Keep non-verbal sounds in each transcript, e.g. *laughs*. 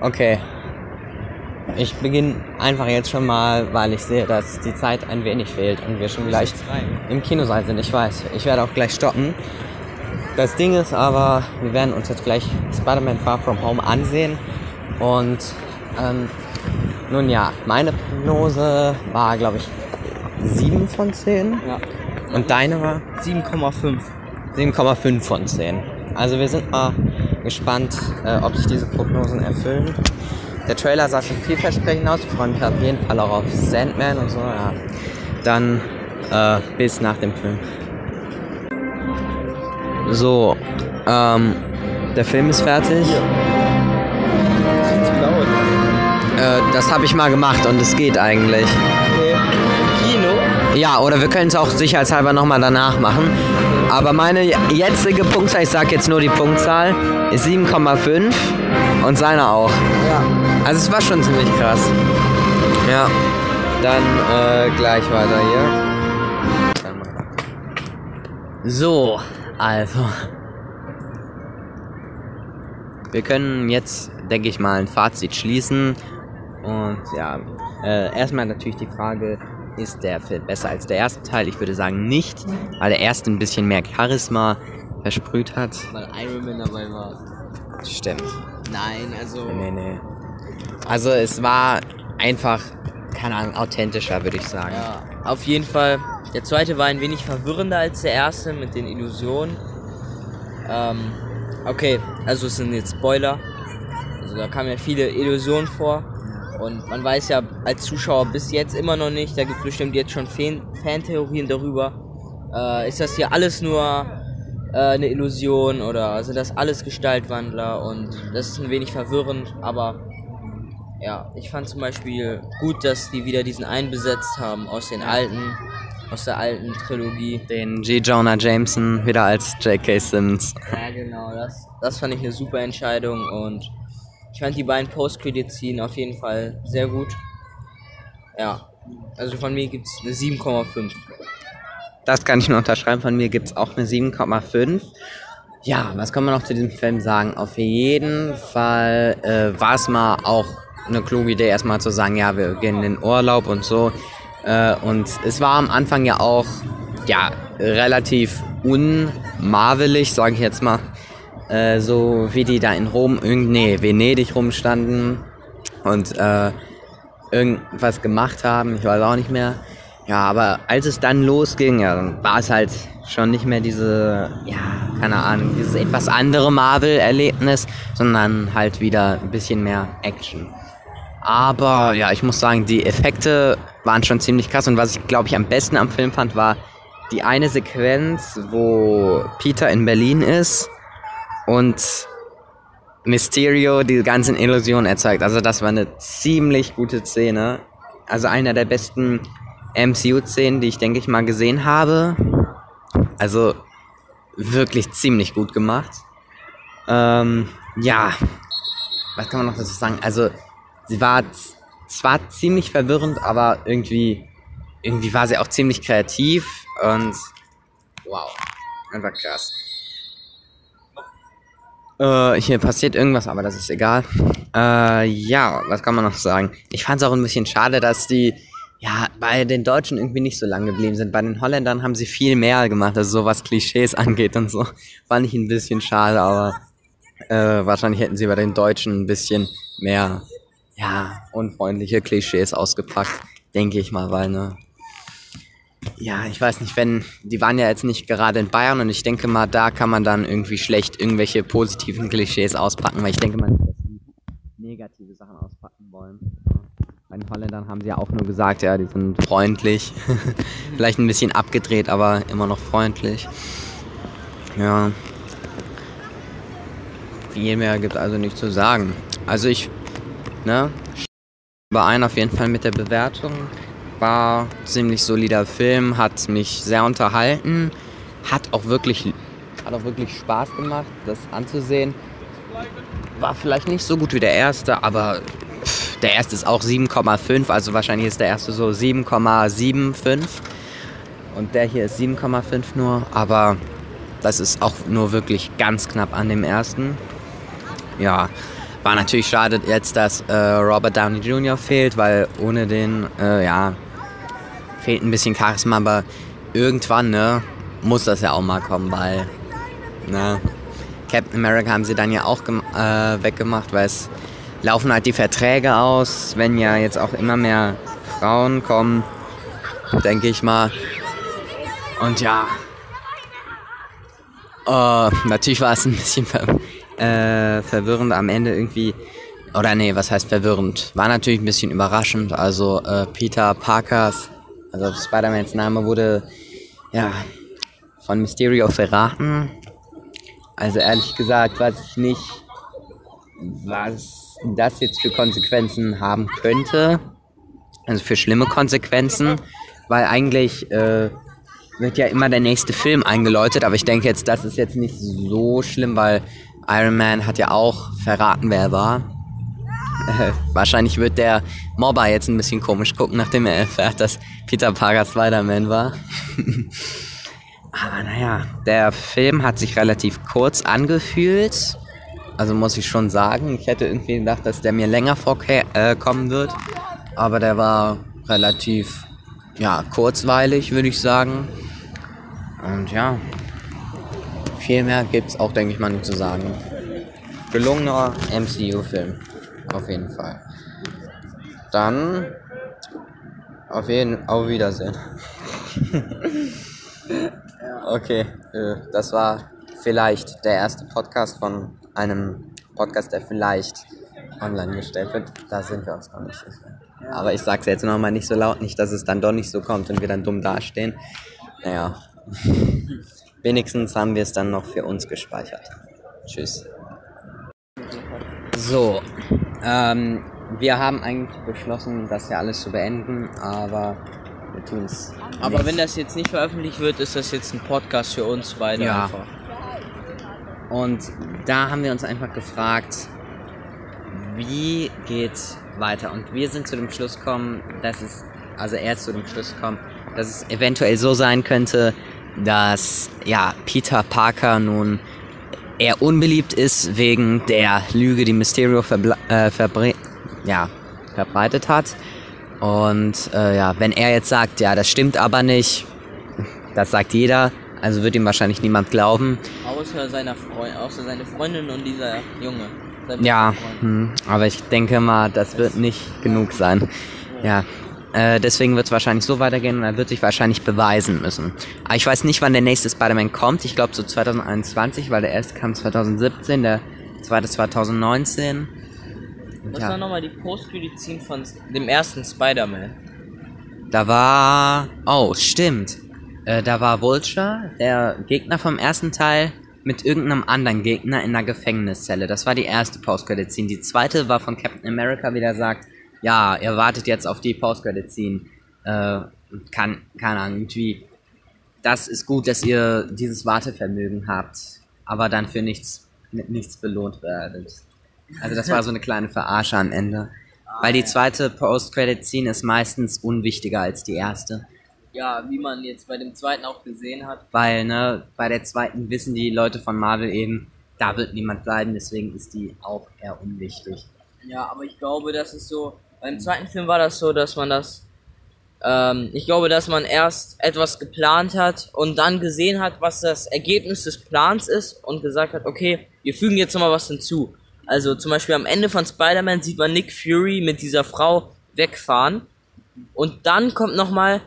Okay. Ich beginne einfach jetzt schon mal, weil ich sehe, dass die Zeit ein wenig fehlt und wir schon gleich im Kinosaal sind. Ich weiß. Ich werde auch gleich stoppen. Das Ding ist aber, wir werden uns jetzt gleich Spider-Man Far From Home ansehen. Und ähm, nun ja, meine Prognose war, glaube ich, 7 von 10. Ja. Und deine war? 7,5. 7,5 von 10. Also wir sind mal gespannt, äh, ob sich diese Prognosen erfüllen. Der Trailer sah schon vielversprechend aus. Ich freue mich auf jeden Fall auch auf Sandman und so. Ja. Dann äh, bis nach dem Film. So, ähm, der Film ist fertig. Äh, das habe ich mal gemacht und es geht eigentlich. Kino? Ja, oder wir können es auch sicherheitshalber nochmal danach machen. Aber meine jetzige Punktzahl, ich sag jetzt nur die Punktzahl, ist 7,5 und seine auch. Ja. Also es war schon ziemlich krass. Ja. Dann äh, gleich weiter hier. So, also. Wir können jetzt, denke ich mal, ein Fazit schließen. Und ja, äh, erstmal natürlich die Frage, ist der Film besser als der erste Teil? Ich würde sagen nicht, weil der erste ein bisschen mehr Charisma versprüht hat. Weil Iron Man dabei war. Stimmt. Nein, also. Nee, nee. Also es war einfach, keine Ahnung, authentischer, würde ich sagen. Ja, auf jeden Fall. Der zweite war ein wenig verwirrender als der erste mit den Illusionen. Ähm, okay, also es sind jetzt Spoiler. Also da kamen ja viele Illusionen vor. Und man weiß ja als Zuschauer bis jetzt immer noch nicht, da gibt es bestimmt jetzt schon Fan Fantheorien darüber. Äh, ist das hier alles nur äh, eine Illusion oder sind das alles Gestaltwandler? Und das ist ein wenig verwirrend, aber ja, ich fand zum Beispiel gut, dass die wieder diesen einbesetzt haben aus den alten, aus der alten Trilogie. Den G. Jonah Jameson wieder als J.K. Simmons. Ja, genau, das, das fand ich eine super Entscheidung und ich fand die beiden Post-Credit-Szenen auf jeden Fall sehr gut. Ja, also von mir gibt es eine 7,5. Das kann ich nur unterschreiben. Von mir gibt es auch eine 7,5. Ja, was kann man noch zu diesem Film sagen? Auf jeden Fall äh, war es mal auch eine kluge Idee, erstmal zu sagen, ja, wir gehen in den Urlaub und so. Äh, und es war am Anfang ja auch, ja, relativ unmarvelig, sage ich jetzt mal. Äh, so wie die da in Rom, nee, Venedig rumstanden und äh, irgendwas gemacht haben, ich weiß auch nicht mehr. Ja, aber als es dann losging, ja, war es halt schon nicht mehr diese, ja, keine Ahnung, dieses etwas andere Marvel-Erlebnis, sondern halt wieder ein bisschen mehr Action. Aber ja, ich muss sagen, die Effekte waren schon ziemlich krass und was ich glaube ich am besten am Film fand, war die eine Sequenz, wo Peter in Berlin ist und Mysterio die ganzen Illusionen erzeugt. Also das war eine ziemlich gute Szene. Also einer der besten MCU-Szenen, die ich denke ich mal gesehen habe. Also wirklich ziemlich gut gemacht. Ähm, ja, was kann man noch dazu sagen? Also sie war zwar ziemlich verwirrend, aber irgendwie, irgendwie war sie auch ziemlich kreativ und wow, einfach krass. Äh, hier passiert irgendwas, aber das ist egal. Äh, ja, was kann man noch sagen? Ich fand es auch ein bisschen schade, dass die ja bei den Deutschen irgendwie nicht so lang geblieben sind. Bei den Holländern haben sie viel mehr gemacht, also so was Klischees *laughs* angeht und so. Fand ich ein bisschen schade, aber äh, wahrscheinlich hätten sie bei den Deutschen ein bisschen mehr ja, unfreundliche Klischees ausgepackt, denke ich mal, weil, ne. Ja, ich weiß nicht, wenn, die waren ja jetzt nicht gerade in Bayern und ich denke mal, da kann man dann irgendwie schlecht irgendwelche positiven Klischees auspacken, weil ich denke mal, dass die negative Sachen auspacken wollen. Bei den Holländern haben sie ja auch nur gesagt, ja, die sind freundlich. *laughs* Vielleicht ein bisschen abgedreht, aber immer noch freundlich. Ja. Viel mehr gibt also nicht zu sagen. Also ich ne? Überein auf jeden Fall mit der Bewertung. War ziemlich solider Film, hat mich sehr unterhalten, hat auch wirklich, hat auch wirklich Spaß gemacht, das anzusehen. War vielleicht nicht so gut wie der erste, aber der erste ist auch 7,5, also wahrscheinlich ist der erste so 7,75 und der hier ist 7,5 nur, aber das ist auch nur wirklich ganz knapp an dem ersten. Ja, war natürlich schade jetzt, dass äh, Robert Downey Jr. fehlt, weil ohne den, äh, ja, fehlt ein bisschen Charisma, aber irgendwann, ne, muss das ja auch mal kommen, weil, ne, Captain America haben sie dann ja auch äh, weggemacht, weil es laufen halt die Verträge aus, wenn ja jetzt auch immer mehr Frauen kommen, denke ich mal. Und ja, uh, natürlich war es ein bisschen ver äh, verwirrend am Ende irgendwie. Oder nee, was heißt verwirrend? War natürlich ein bisschen überraschend. Also äh, Peter Parkers, also Spider-Mans Name wurde ja von Mysterio verraten. Also ehrlich gesagt weiß ich nicht, was das jetzt für Konsequenzen haben könnte. Also für schlimme Konsequenzen, weil eigentlich äh, wird ja immer der nächste Film eingeläutet, aber ich denke jetzt, das ist jetzt nicht so schlimm, weil Iron Man hat ja auch verraten, wer er war. Äh, *laughs* wahrscheinlich wird der Mobber jetzt ein bisschen komisch gucken, nachdem er erfährt, dass Peter Parker Spider-Man war. *laughs* aber naja, der Film hat sich relativ kurz angefühlt. Also muss ich schon sagen, ich hätte irgendwie gedacht, dass der mir länger vorkommen äh, wird. Aber der war relativ, ja, kurzweilig, würde ich sagen. Und ja, viel mehr gibt es auch, denke ich mal, nicht zu sagen. Gelungener MCU-Film. Auf jeden Fall. Dann auf jeden auf Wiedersehen. *laughs* okay, äh, das war vielleicht der erste Podcast von einem Podcast, der vielleicht online gestellt wird. Da sind wir uns noch nicht sicher. Aber ich sag's jetzt nochmal nicht so laut, nicht, dass es dann doch nicht so kommt und wir dann dumm dastehen. Naja. *laughs* Wenigstens haben wir es dann noch für uns gespeichert. Tschüss. So, ähm, wir haben eigentlich beschlossen, das ja alles zu beenden, aber wir tun es. Aber wenn das jetzt nicht veröffentlicht wird, ist das jetzt ein Podcast für uns beide Ja. einfach. Und da haben wir uns einfach gefragt, wie geht's weiter? Und wir sind zu dem Schluss gekommen, dass es, also er ist zu dem Schluss gekommen, dass es eventuell so sein könnte, dass ja Peter Parker nun eher unbeliebt ist wegen der Lüge, die Mysterio äh, ja, verbreitet hat. Und äh, ja, wenn er jetzt sagt, ja, das stimmt aber nicht, das sagt jeder, also wird ihm wahrscheinlich niemand glauben. Außer seiner Freundin, außer seine Freundin und dieser Junge. Ja, Freund. hm, aber ich denke mal, das wird nicht genug sein. Ja, äh, deswegen wird es wahrscheinlich so weitergehen und er wird sich wahrscheinlich beweisen müssen. Aber ich weiß nicht, wann der nächste Spider-Man kommt. Ich glaube so 2021, weil der erste kam 2017, der zweite 2019. Und Was ja. war nochmal die Post-Credit-Scene von dem ersten Spider-Man? Da war. Oh, stimmt. Äh, da war Vulture, der Gegner vom ersten Teil, mit irgendeinem anderen Gegner in einer Gefängniszelle. Das war die erste Post-Credit-Scene. Die zweite war von Captain America, wie der sagt, ja, ihr wartet jetzt auf die Post-Credit-Scene. Äh, und kann, keine Ahnung, irgendwie. Das ist gut, dass ihr dieses Wartevermögen habt, aber dann für nichts, mit nichts belohnt werdet. Also das war so eine kleine Verarsche am Ende. Weil die zweite Post-Credit-Scene ist meistens unwichtiger als die erste. Ja, wie man jetzt bei dem zweiten auch gesehen hat. Weil, ne, bei der zweiten wissen die Leute von Marvel eben, da wird niemand bleiben, deswegen ist die auch eher unwichtig. Ja, aber ich glaube, das ist so. Beim zweiten Film war das so, dass man das. Ähm, ich glaube, dass man erst etwas geplant hat und dann gesehen hat, was das Ergebnis des Plans ist und gesagt hat, okay, wir fügen jetzt nochmal was hinzu. Also zum Beispiel am Ende von Spider-Man sieht man Nick Fury mit dieser Frau wegfahren und dann kommt nochmal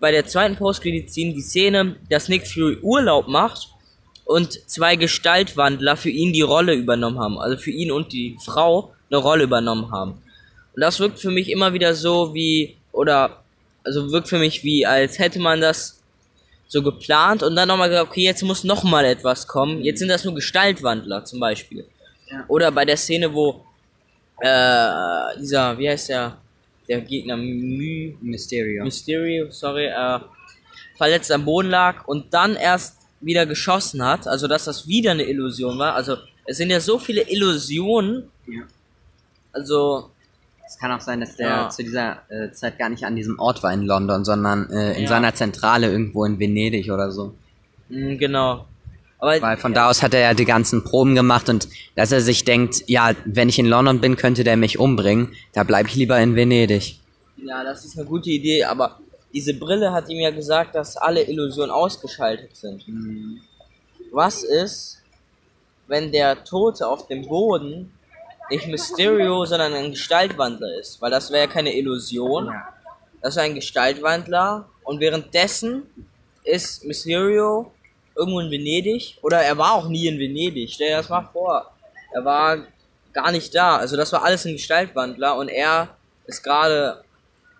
bei der zweiten Post-Credit-Scene die Szene, dass Nick Fury Urlaub macht und zwei Gestaltwandler für ihn die Rolle übernommen haben. Also für ihn und die Frau eine Rolle übernommen haben. Und das wirkt für mich immer wieder so wie, oder, also wirkt für mich wie, als hätte man das so geplant und dann nochmal gesagt, okay, jetzt muss nochmal etwas kommen. Jetzt sind das nur Gestaltwandler zum Beispiel. Ja. Oder bei der Szene, wo äh, dieser, wie heißt der, der Gegner, Mü, Mysterio. Mysterio, sorry, äh, verletzt am Boden lag und dann erst wieder geschossen hat, also dass das wieder eine Illusion war. Also es sind ja so viele Illusionen, Ja. also Es kann auch sein, dass der Ja. zu dieser äh, Zeit gar nicht an diesem Ort war in London, sondern äh, in Ja. seiner Zentrale irgendwo in Venedig oder so. mh, genau. Aber Weil von da aus hat er ja die ganzen Proben gemacht und dass er sich denkt, ja, wenn ich in London bin, könnte der mich umbringen. Da bleibe ich lieber in Venedig. Ja, das ist eine gute Idee, aber diese Brille hat ihm ja gesagt, dass alle Illusionen ausgeschaltet sind. Mhm. Was ist, wenn der Tote auf dem Boden nicht Mysterio, sondern ein Gestaltwandler ist? Weil das wäre ja keine Illusion. Das ist ein Gestaltwandler und währenddessen ist Mysterio irgendwo in Venedig oder er war auch nie in Venedig. Stell dir das mal vor. Er war gar nicht da. Also das war alles ein Gestaltwandler und er ist gerade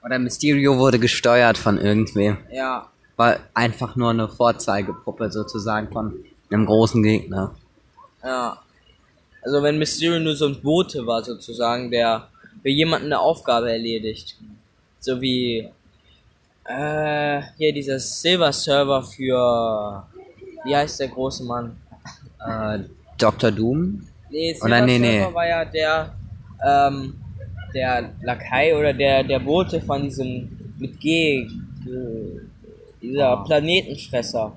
oder Mysterio wurde gesteuert von irgendwem. Ja. War einfach nur eine Vorzeigepuppe sozusagen von einem großen Gegner. Ja. Also wenn Mysterio nur so ein Bote war sozusagen, der für jemanden eine Aufgabe erledigt. So wie äh, hier dieser Silver Server für wie heißt der große Mann? Äh, Dr. Doom? Nee, Silver oder nee, Server nee. war ja der ähm, der Lakai oder der, der Bote von diesem mit G, dieser oh. Planetenfresser.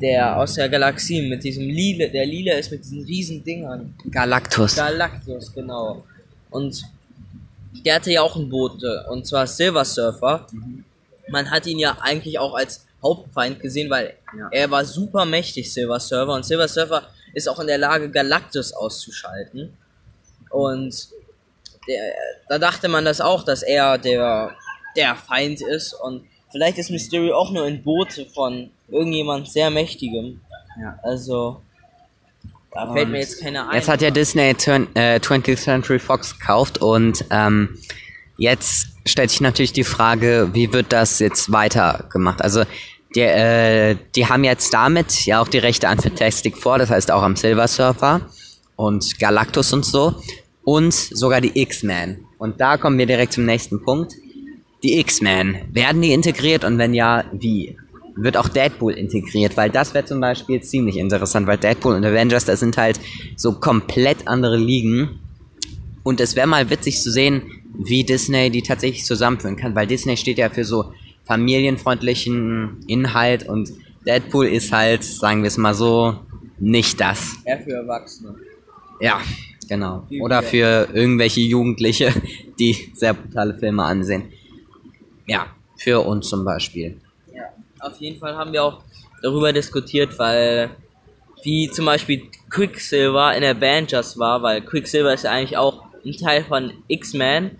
Der aus der Galaxie mit diesem Lila, der Lila ist mit diesen riesen Dingern. Galactus. Galactus, genau. Und der hatte ja auch einen Bote, und zwar Silver Surfer. Mhm. Man hat ihn ja eigentlich auch als Hauptfeind gesehen, weil ja. er war super mächtig, Silver Surfer. Und Silver Surfer ist auch in der Lage, Galactus auszuschalten. Und der, da dachte man das auch, dass er der, der Feind ist und vielleicht ist Mysterio auch nur ein Bote von irgendjemand sehr Mächtigem. Ja. Also, da und fällt mir jetzt keiner ein. Jetzt hat ja Disney turn, äh, 20th Century Fox gekauft und ähm, jetzt stellt sich natürlich die Frage, wie wird das jetzt weitergemacht? Also, die, äh, die haben jetzt damit ja auch die Rechte an Fantastic vor, das heißt auch am Silver Surfer und Galactus und so und sogar die X-Men. Und da kommen wir direkt zum nächsten Punkt. Die X-Men, werden die integriert und wenn ja, wie? Wird auch Deadpool integriert? Weil das wäre zum Beispiel ziemlich interessant, weil Deadpool und Avengers, das sind halt so komplett andere Ligen. Und es wäre mal witzig zu sehen, wie Disney die tatsächlich zusammenführen kann, weil Disney steht ja für so familienfreundlichen Inhalt und Deadpool ist halt, sagen wir es mal so, nicht das. Eher für Erwachsene. Ja, Genau. Oder für irgendwelche Jugendliche, die sehr brutale Filme ansehen. Ja, für uns zum Beispiel. Ja, auf jeden Fall haben wir auch darüber diskutiert, weil wie zum Beispiel Quicksilver in Avengers war, weil Quicksilver ist ja eigentlich auch ein Teil von X-Men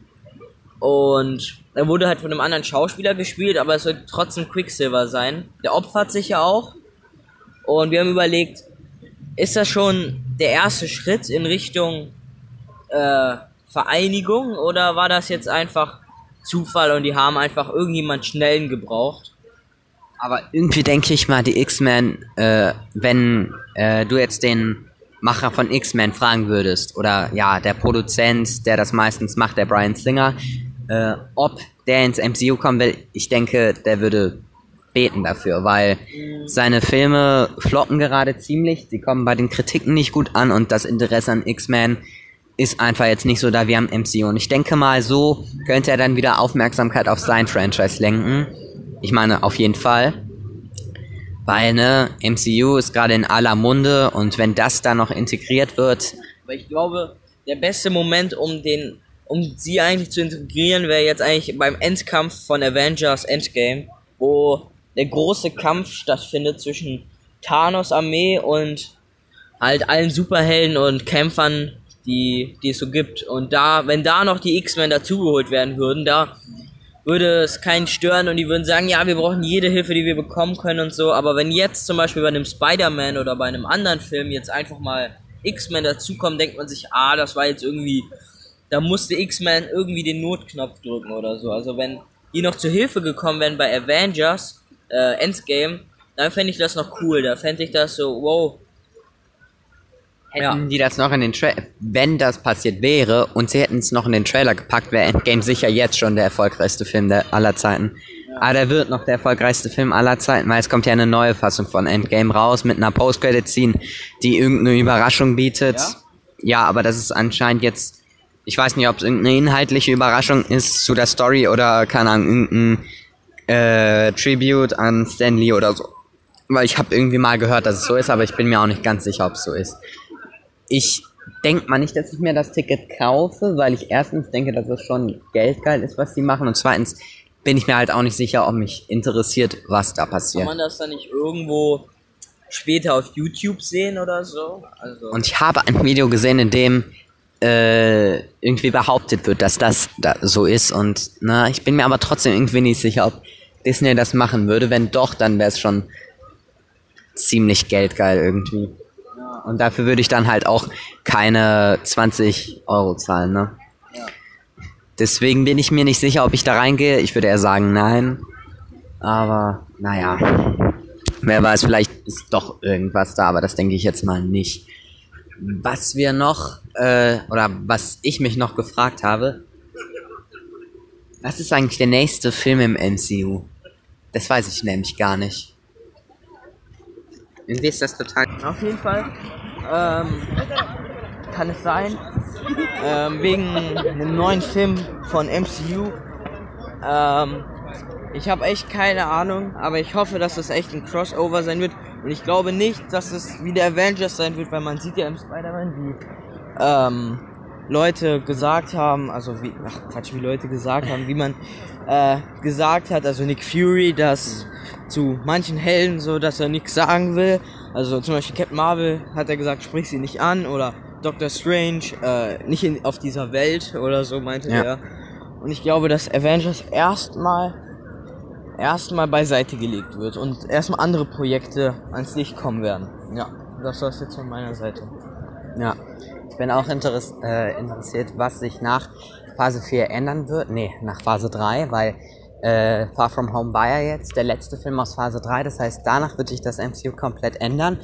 und er wurde halt von einem anderen Schauspieler gespielt, aber es soll trotzdem Quicksilver sein. Der opfert sich ja auch und wir haben überlegt, ist das schon der erste Schritt in Richtung äh, Vereinigung oder war das jetzt einfach Zufall und die haben einfach irgendjemand schnellen gebraucht? Aber irgendwie denke ich mal, die X-Men, äh, wenn äh, du jetzt den Macher von X-Men fragen würdest, oder ja, der Produzent, der das meistens macht, der Brian Singer, äh, ob der ins MCU kommen will, ich denke, der würde beten dafür, weil seine Filme floppen gerade ziemlich, sie kommen bei den Kritiken nicht gut an und das Interesse an X-Men ist einfach jetzt nicht so da wie am MCU. Und ich denke mal, so könnte er dann wieder Aufmerksamkeit auf sein Franchise lenken. Ich meine, auf jeden Fall. Weil, ne, MCU ist gerade in aller Munde und wenn das dann noch integriert wird. Aber ich glaube, der beste Moment, um den, um sie eigentlich zu integrieren, wäre jetzt eigentlich beim Endkampf von Avengers Endgame, wo der große Kampf stattfindet zwischen Thanos Armee und halt allen Superhelden und Kämpfern, die, die es so gibt. Und da, wenn da noch die X-Men dazugeholt werden würden, da würde es keinen stören und die würden sagen, ja, wir brauchen jede Hilfe, die wir bekommen können und so. Aber wenn jetzt zum Beispiel bei einem Spider-Man oder bei einem anderen Film jetzt einfach mal X-Men dazukommen, denkt man sich, ah, das war jetzt irgendwie, da musste X-Men irgendwie den Notknopf drücken oder so. Also wenn die noch zur Hilfe gekommen wären bei Avengers, äh, Endgame, dann fände ich das noch cool. Da fände ich das so, wow. Hätten ja. die das noch in den Trailer, wenn das passiert wäre und sie hätten es noch in den Trailer gepackt, wäre Endgame sicher jetzt schon der erfolgreichste Film der aller Zeiten. Ja. Aber der wird noch der erfolgreichste Film aller Zeiten, weil es kommt ja eine neue Fassung von Endgame raus mit einer Post-Credit-Scene, die irgendeine Überraschung bietet. Ja? ja, aber das ist anscheinend jetzt, ich weiß nicht, ob es irgendeine inhaltliche Überraschung ist zu der Story oder, keine Ahnung, irgendein äh, Tribute an Stan Lee oder so. weil ich habe irgendwie mal gehört, dass es so ist, aber ich bin mir auch nicht ganz sicher, ob es so ist. Ich denke mal nicht, dass ich mir das Ticket kaufe, weil ich erstens denke, dass es schon geldgeil ist, was die machen und zweitens bin ich mir halt auch nicht sicher, ob mich interessiert, was da passiert. Kann man das dann nicht irgendwo später auf YouTube sehen oder so? Also Und ich habe ein Video gesehen, in dem äh, irgendwie behauptet wird, dass das da so ist. Und na, ich bin mir aber trotzdem irgendwie nicht sicher, ob Disney das machen würde. Wenn doch, dann wäre es schon ziemlich geldgeil irgendwie. Und dafür würde ich dann halt auch keine 20 Euro zahlen, ne? Deswegen bin ich mir nicht sicher, ob ich da reingehe. Ich würde eher sagen, nein. Aber, naja. Wer weiß, vielleicht ist doch irgendwas da, aber das denke ich jetzt mal nicht. Was wir noch, äh, oder was ich mich noch gefragt habe, was ist eigentlich der nächste Film im MCU? Das weiß ich nämlich gar nicht. Irgendwie ist das total. Auf jeden Fall ähm, kann es sein, ähm, wegen einem neuen Film von MCU. Ähm, ich habe echt keine Ahnung, aber ich hoffe, dass es echt ein Crossover sein wird. Und ich glaube nicht, dass es wie der Avengers sein wird, weil man sieht ja im Spider-Man, wie ähm, Leute gesagt haben, also wie, ach Quatsch, wie Leute gesagt haben, wie man äh, gesagt hat, also Nick Fury, dass zu manchen Helden so, dass er nichts sagen will. Also zum Beispiel Captain Marvel hat er gesagt, sprich sie nicht an oder Doctor Strange, äh, nicht in, auf dieser Welt oder so meinte Ja. er. Und ich glaube, dass Avengers erstmal erstmal beiseite gelegt wird und erstmal andere Projekte ans Licht kommen werden. Ja, das war's jetzt von meiner Seite. Ja. Ich bin auch interess äh, interessiert, was sich nach Phase 4 ändern wird. Nee, nach Phase 3, weil äh, Far From Home war ja jetzt der letzte Film aus Phase 3. Das heißt, danach wird sich das MCU komplett ändern.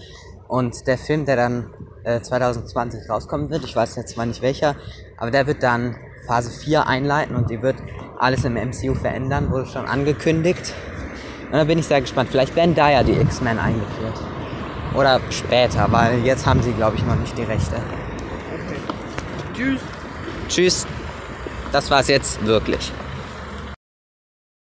Und der Film, der dann äh, 2020 rauskommen wird, ich weiß jetzt zwar nicht welcher, aber der wird dann Phase 4 einleiten und die wird alles im MCU verändern, wurde schon angekündigt. Und da bin ich sehr gespannt. Vielleicht werden da ja die X-Men eingeführt. Oder später, weil jetzt haben sie, glaube ich, noch nicht die Rechte. Tschüss. Tschüss. Das war's jetzt wirklich.